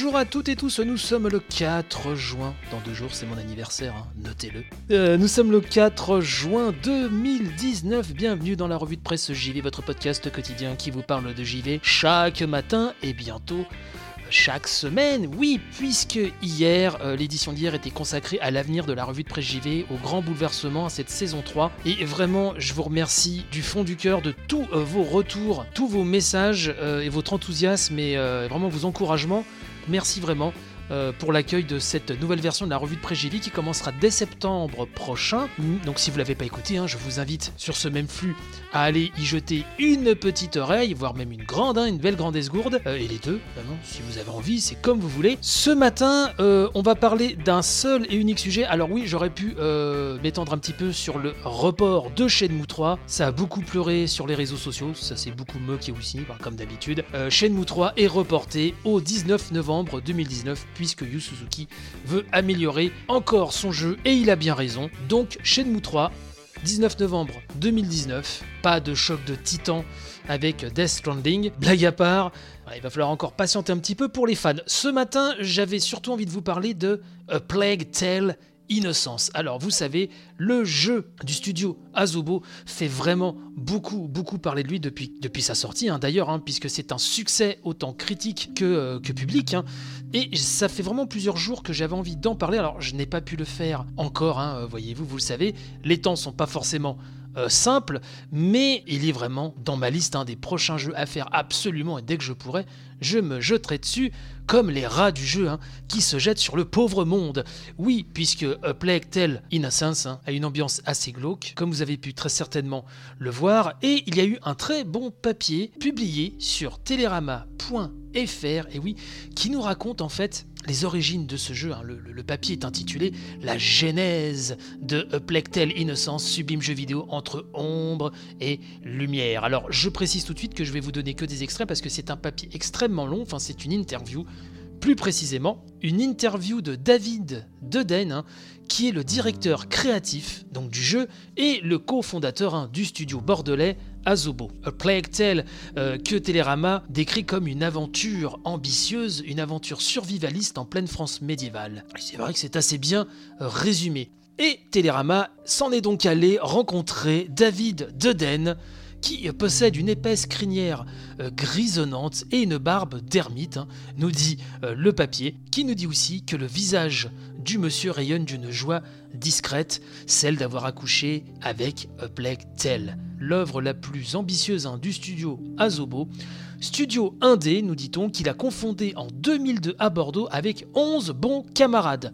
Bonjour à toutes et tous, nous sommes le 4 juin. Dans deux jours, c'est mon anniversaire, hein, notez-le. Euh, nous sommes le 4 juin 2019. Bienvenue dans la revue de presse JV, votre podcast quotidien qui vous parle de JV chaque matin et bientôt chaque semaine. Oui, puisque hier, euh, l'édition d'hier était consacrée à l'avenir de la revue de presse JV, au grand bouleversement à cette saison 3. Et vraiment, je vous remercie du fond du cœur de tous euh, vos retours, tous vos messages et votre enthousiasme et vraiment vos encouragements. Merci vraiment. Euh, pour l'accueil de cette nouvelle version de la revue de JV qui commencera dès septembre prochain. Donc si vous l'avez pas écouté, hein, je vous invite sur ce même flux à aller y jeter une petite oreille, voire même une grande, hein, une belle grande esgourde, euh, et les deux, vraiment, si vous avez envie, c'est comme vous voulez. Ce matin, euh, on va parler d'un seul et unique sujet. Alors oui, j'aurais pu m'étendre un petit peu sur le report de Shenmue 3. Ça a beaucoup pleuré sur les réseaux sociaux, ça s'est beaucoup moqué aussi, bah, comme d'habitude. Shenmue 3 est reporté au 19 novembre 2019, puisque Yu Suzuki veut améliorer encore son jeu, et il a bien raison. Donc Shenmue 3 19 novembre 2019, pas de choc de titan avec Death Stranding. Blague à part, il va falloir encore patienter un petit peu pour les fans. Ce matin, j'avais surtout envie de vous parler de A Plague Tale Innocence. Alors vous savez, le jeu du studio Asobo fait vraiment beaucoup beaucoup parler de lui depuis, sa sortie hein, d'ailleurs, hein, puisque c'est un succès autant critique que, euh, que public. hein. Et ça fait vraiment plusieurs jours que j'avais envie d'en parler. Alors je n'ai pas pu le faire encore, euh, voyez-vous, vous le savez, les temps sont pas forcément euh, simples, mais il est vraiment dans ma liste hein, des prochains jeux à faire absolument et dès que je pourrai, je me jeterai dessus comme les rats du jeu hein, qui se jettent sur le pauvre monde. Oui, puisque A Plague Tale Innocence hein, a une ambiance assez glauque, comme vous avez pu très certainement le voir, et il y a eu un très bon papier publié sur Télérama.fr, et oui, qui nous raconte en fait les origines de ce jeu. hein. Le, papier est intitulé La genèse de A Innocence, sublime jeu vidéo entre ombre et lumière. Alors, je précise tout de suite que je vais vous donner que des extraits parce que c'est un papier extrêmement long, enfin, c'est une interview. Plus précisément, une interview de David Deden, hein, qui est le directeur créatif donc du jeu et le cofondateur hein, du studio bordelais Asobo. A Plague Tale euh, que Télérama décrit comme une aventure ambitieuse, une aventure survivaliste en pleine France médiévale. C'est vrai que c'est assez bien euh, résumé. Et Télérama s'en est donc allé rencontrer David Deden, qui possède une épaisse crinière euh, grisonnante et une barbe d'ermite, hein, nous dit euh, le papier, qui nous dit aussi que le visage du monsieur rayonne d'une joie discrète, celle d'avoir accouché avec A Plague Tale, l'œuvre la plus ambitieuse hein, du studio Asobo. Studio indé, nous dit-on, qu'il a confondé en 2002 à Bordeaux avec 11 bons camarades.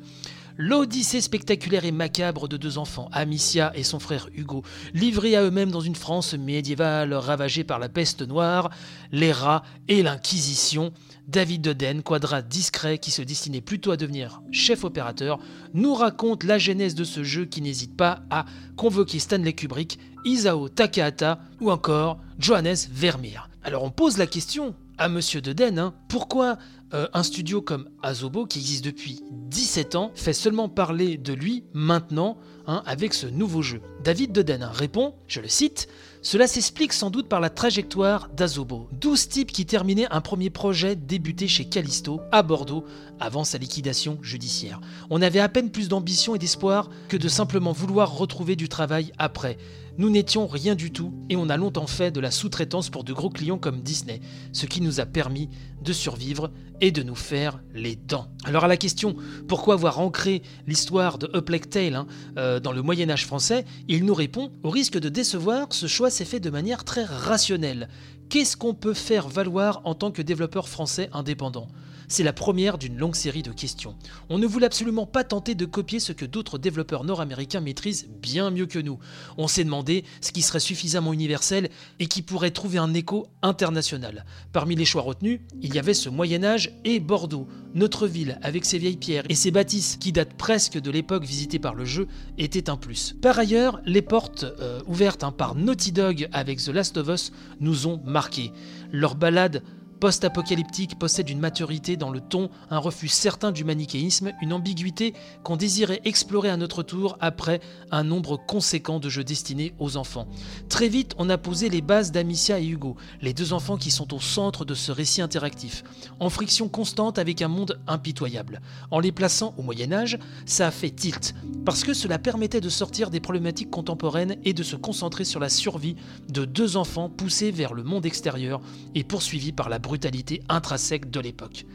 L'odyssée spectaculaire et macabre de deux enfants, Amicia et son frère Hugo, livrés à eux-mêmes dans une France médiévale ravagée par la peste noire, les rats et l'Inquisition, David Deden, quadrat discret qui se destinait plutôt à devenir chef opérateur, nous raconte la genèse de ce jeu qui n'hésite pas à convoquer Stanley Kubrick, Isao Takahata ou encore Johannes Vermeer. Alors on pose la question à Monsieur Deden, hein, pourquoi euh, un studio comme Asobo, qui existe depuis 17 ans, fait seulement parler de lui maintenant hein, avec ce nouveau jeu David hein, répond, je le cite, cela s'explique sans doute par la trajectoire d'Asobo. 12 types qui terminaient un premier projet débuté chez Callisto, à Bordeaux, avant sa liquidation judiciaire. On avait à peine plus d'ambition et d'espoir que de simplement vouloir retrouver du travail après. Nous n'étions rien du tout et on a longtemps fait de la sous-traitance pour de gros clients comme Disney, ce qui nous a permis de survivre et de nous faire les dents. Alors à la question pourquoi avoir ancré l'histoire de A Plague Tale hein, euh, dans le Moyen Âge français, il nous répond au risque de décevoir, ce choix s'est fait de manière très rationnelle. Qu'est-ce qu'on peut faire valoir en tant que développeur français indépendant? C'est la première d'une longue série de questions. On ne voulait absolument pas tenter de copier ce que d'autres développeurs nord-américains maîtrisent bien mieux que nous. On s'est demandé ce qui serait suffisamment universel et qui pourrait trouver un écho international. Parmi les choix retenus, il y avait ce Moyen Âge et Bordeaux. Notre ville, avec ses vieilles pierres et ses bâtisses qui datent presque de l'époque visitée par le jeu, était un plus. Par ailleurs, les portes euh, ouvertes hein, par Naughty Dog avec The Last of Us nous ont marqués. Leur balade post-apocalyptique possède une maturité dans le ton, un refus certain du manichéisme, une ambiguïté qu'on désirait explorer à notre tour après un nombre conséquent de jeux destinés aux enfants. Très vite, on a posé les bases d'Amicia et Hugo, les deux enfants qui sont au centre de ce récit interactif, en friction constante avec un monde impitoyable. En les plaçant au Moyen Âge, ça a fait tilt, parce que cela permettait de sortir des problématiques contemporaines et de se concentrer sur la survie de deux enfants poussés vers le monde extérieur et poursuivis par la brutalité brutalité intrinsèque de l'époque.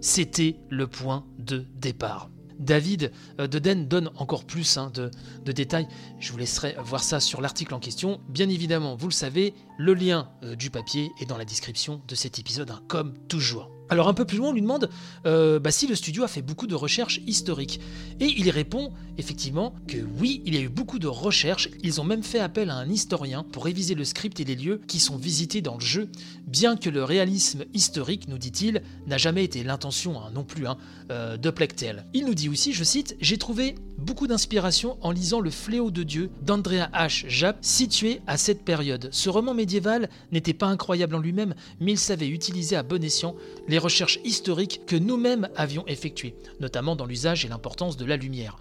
C'était le point de départ. David euh, Deden donne encore plus hein, de, détails. Je vous laisserai voir ça sur l'article en question. Bien évidemment, vous le savez, le lien euh, du papier est dans la description de cet épisode, hein, comme toujours. Alors un peu plus loin, on lui demande euh, bah, si le studio a fait beaucoup de recherches historiques. Et il répond effectivement que oui, il y a eu beaucoup de recherches. Ils ont même fait appel à un historien pour réviser le script et les lieux qui sont visités dans le jeu, bien que le réalisme historique, nous dit-il, n'a jamais été l'intention hein, non plus hein, euh, de Plectel. Il nous dit aussi, je cite, J'ai trouvé beaucoup d'inspiration en lisant Le Fléau de Dieu d'Andrea H. Japp, situé à cette période. Ce roman médiéval n'était pas incroyable en lui-même, mais il savait utiliser à bon escient les recherches historiques que nous-mêmes avions effectuées, notamment dans l'usage et l'importance de la lumière.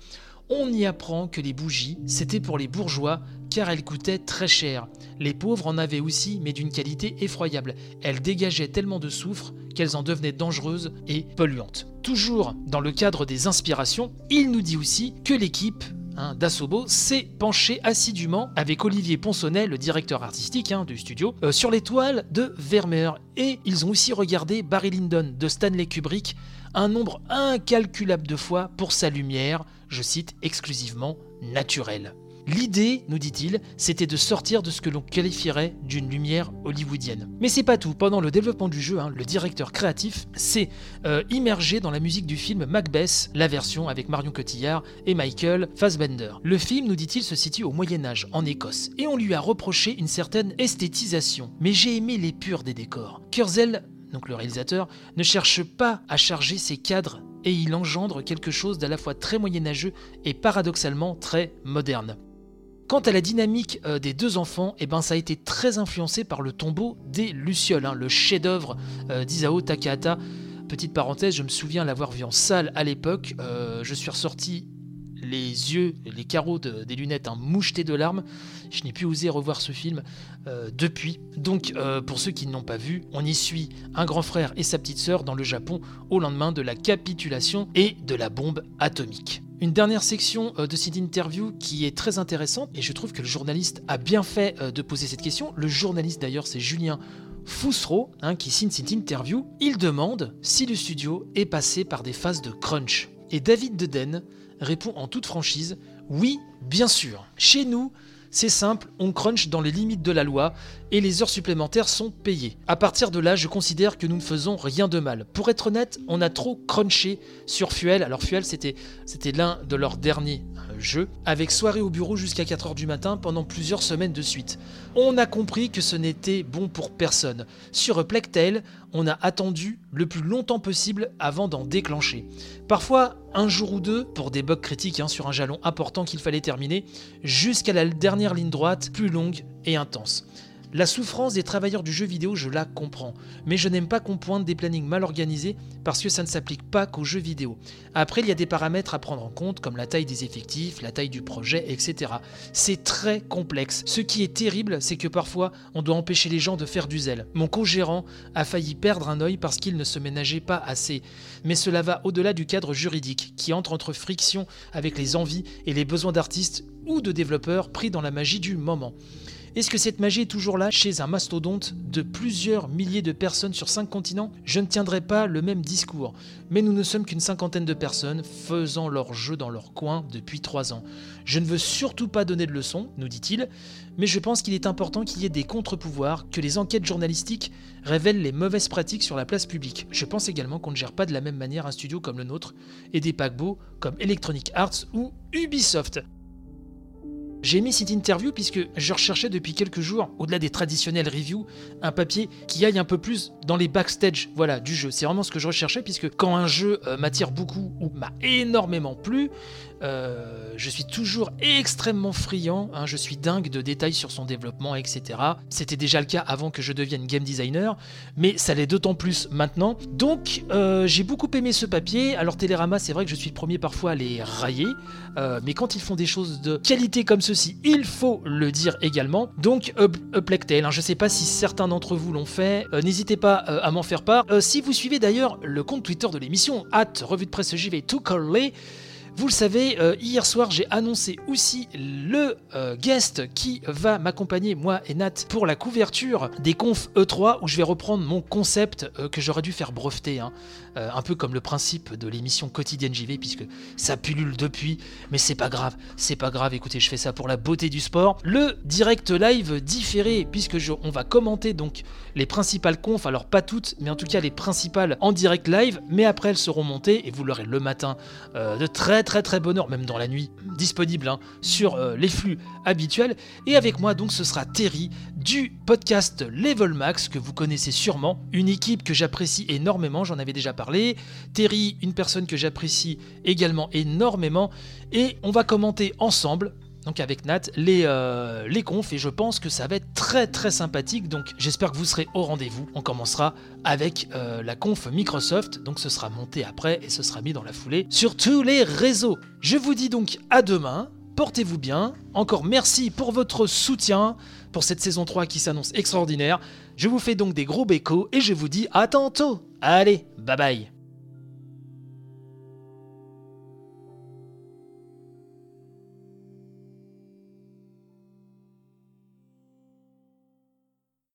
On y apprend que les bougies, c'était pour les bourgeois car elles coûtaient très cher. Les pauvres en avaient aussi, mais d'une qualité effroyable. Elles dégageaient tellement de soufre qu'elles en devenaient dangereuses et polluantes. Toujours dans le cadre des inspirations, il nous dit aussi que l'équipe Hein, s'est penchée assidûment avec Olivier Ponsonnet, le directeur artistique hein, du studio, euh, sur les toiles de Vermeer. Et ils ont aussi regardé Barry Lyndon de Stanley Kubrick un nombre incalculable de fois pour sa lumière, je cite, exclusivement naturelle. L'idée, nous dit-il, c'était de sortir de ce que l'on qualifierait d'une lumière hollywoodienne. Mais c'est pas tout. Pendant le développement du jeu, hein, le directeur créatif s'est euh, immergé dans la musique du film Macbeth, la version avec Marion Cotillard et Michael Fassbender. Le film, nous dit-il, se situe au Moyen Âge, en Écosse, et on lui a reproché une certaine esthétisation. Mais j'ai aimé l'épure des décors. Kurzel donc le réalisateur, ne cherche pas à charger ses cadres et il engendre quelque chose d'à la fois très moyenâgeux et paradoxalement très moderne. Quant à la dynamique euh, des deux enfants, eh ben, ça a été très influencé par le tombeau des Lucioles, hein, le chef-d'œuvre euh, d'Isao Takahata. Petite parenthèse, je me souviens l'avoir vu en salle à l'époque. Euh, je suis ressorti les yeux, les carreaux des lunettes hein, mouchetés de larmes. Je n'ai plus osé revoir ce film depuis. Donc, pour ceux qui ne l'ont pas vu, on y suit un grand frère et sa petite sœur dans le Japon au lendemain de la capitulation et de la bombe atomique. Une dernière section euh, de cette interview qui est très intéressante et je trouve que le journaliste a bien fait euh, de poser cette question. Le journaliste d'ailleurs c'est Julien Foussereau hein, qui signe cette interview. Il demande si le studio est passé par des phases de crunch. Et David Deden répond en toute franchise oui, bien sûr. Chez nous, c'est simple, on crunch dans les limites de la loi et les heures supplémentaires sont payées. À partir de là, je considère que nous ne faisons rien de mal. Pour être honnête, on a trop crunché sur Fuel. Alors Fuel, c'était l'un de leurs derniers euh, jeux, avec soirée au bureau jusqu'à 4h du matin pendant plusieurs semaines de suite. On a compris que ce n'était bon pour personne. Sur Plectail, on a attendu le plus longtemps possible avant d'en déclencher. Parfois un jour ou deux pour des bugs critiques hein, sur un jalon important qu'il fallait terminer, jusqu'à la dernière ligne droite plus longue et intense. La souffrance des travailleurs du jeu vidéo, je la comprends, mais je n'aime pas qu'on pointe des plannings mal organisés parce que ça ne s'applique pas qu'aux jeux vidéo. Après, il y a des paramètres à prendre en compte comme la taille des effectifs, la taille du projet, etc. C'est très complexe. Ce qui est terrible, c'est que parfois, on doit empêcher les gens de faire du zèle. Mon co-gérant a failli perdre un œil parce qu'il ne se ménageait pas assez. Mais cela va au-delà du cadre juridique, qui entre entre friction avec les envies et les besoins d'artistes ou de développeurs pris dans la magie du moment. Est-ce que cette magie est toujours là chez un mastodonte de plusieurs milliers de personnes sur cinq continents? Je ne tiendrai pas le même discours, mais nous ne sommes qu'une cinquantaine de personnes faisant leur jeu dans leur coin depuis trois ans. Je ne veux surtout pas donner de leçons, nous dit-il, mais je pense qu'il est important qu'il y ait des contre-pouvoirs, que les enquêtes journalistiques révèlent les mauvaises pratiques sur la place publique. Je pense également qu'on ne gère pas de la même manière un studio comme le nôtre et des paquebots comme Electronic Arts ou Ubisoft. J'ai mis cette interview puisque je recherchais depuis quelques jours, au-delà des traditionnels reviews, un papier qui aille un peu plus dans les backstage voilà, du jeu. C'est vraiment ce que je recherchais puisque quand un jeu euh, m'attire beaucoup ou m'a énormément plu, euh, je suis toujours extrêmement friand, hein, je suis dingue de détails sur son développement, etc. C'était déjà le cas avant que je devienne game designer, mais ça l'est d'autant plus maintenant. Donc euh, j'ai beaucoup aimé ce papier. Alors Télérama, c'est vrai que je suis le premier parfois à les railler, euh, mais quand ils font des choses de qualité comme ceci, il faut le dire également. Donc Up, hein, je sais pas si certains d'entre vous l'ont fait, n'hésitez pas à m'en faire part. si vous suivez d'ailleurs le compte Twitter de l'émission, at revue de presse JV to vous le savez, euh, hier soir, j'ai annoncé aussi le euh, guest qui va m'accompagner, moi et Nat, pour la couverture des confs E3, où je vais reprendre mon concept euh, que j'aurais dû faire breveter, hein. Un peu comme le principe de l'émission quotidienne JV, puisque ça pullule depuis, mais c'est pas grave, c'est pas grave, écoutez, je fais ça pour la beauté du sport. Le direct live différé, puisque on va commenter donc les principales confs, alors pas toutes, mais en tout cas les principales en direct live, mais après elles seront montées, et vous l'aurez le matin de très très très bonne heure, même dans la nuit, disponible hein, sur euh, les flux habituels. Et avec moi donc ce sera Terry du podcast Level Max que vous connaissez sûrement, une équipe que j'apprécie énormément, j'en avais déjà parlé. Terry, une personne que j'apprécie également énormément, et on va commenter ensemble donc avec Nat, les, euh, confs, et je pense que ça va être très très sympathique, donc j'espère que vous serez au rendez-vous. On commencera avec euh, la conf Microsoft, donc ce sera monté après et ce sera mis dans la foulée sur tous les réseaux. Je vous dis donc à demain, portez-vous bien, encore merci pour votre soutien pour cette saison 3 qui s'annonce extraordinaire. Je vous fais donc des gros bécos et je vous dis à tantôt. Allez, bye bye